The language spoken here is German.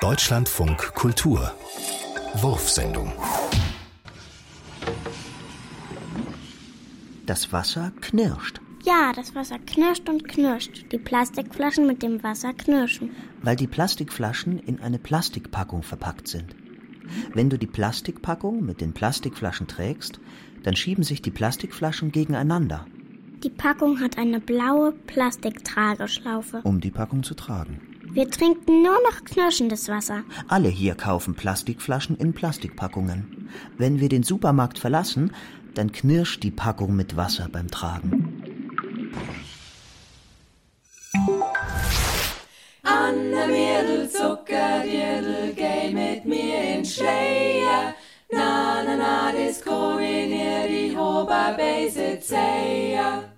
Deutschlandfunk Kultur Wurfsendung Das Wasser knirscht, Ja, das Wasser knirscht und knirscht. Die Plastikflaschen mit dem Wasser knirschen. weil die Plastikflaschen in eine Plastikpackung verpackt sind. Wenn du die Plastikpackung mit den Plastikflaschen trägst, dann schieben sich die Plastikflaschen gegeneinander, Die Packung hat eine blaue Plastiktrageschlaufe. um die Packung zu tragen. Wir trinken nur noch knirschendes Wasser. Alle hier kaufen Plastikflaschen in Plastikpackungen. Wenn wir den Supermarkt verlassen, dann knirscht die Packung mit Wasser beim Tragen. Anne Mädel, Zuckerdirndl, geh mit mir in Schleier. Na, na, na, kann ich dir die beiset sei.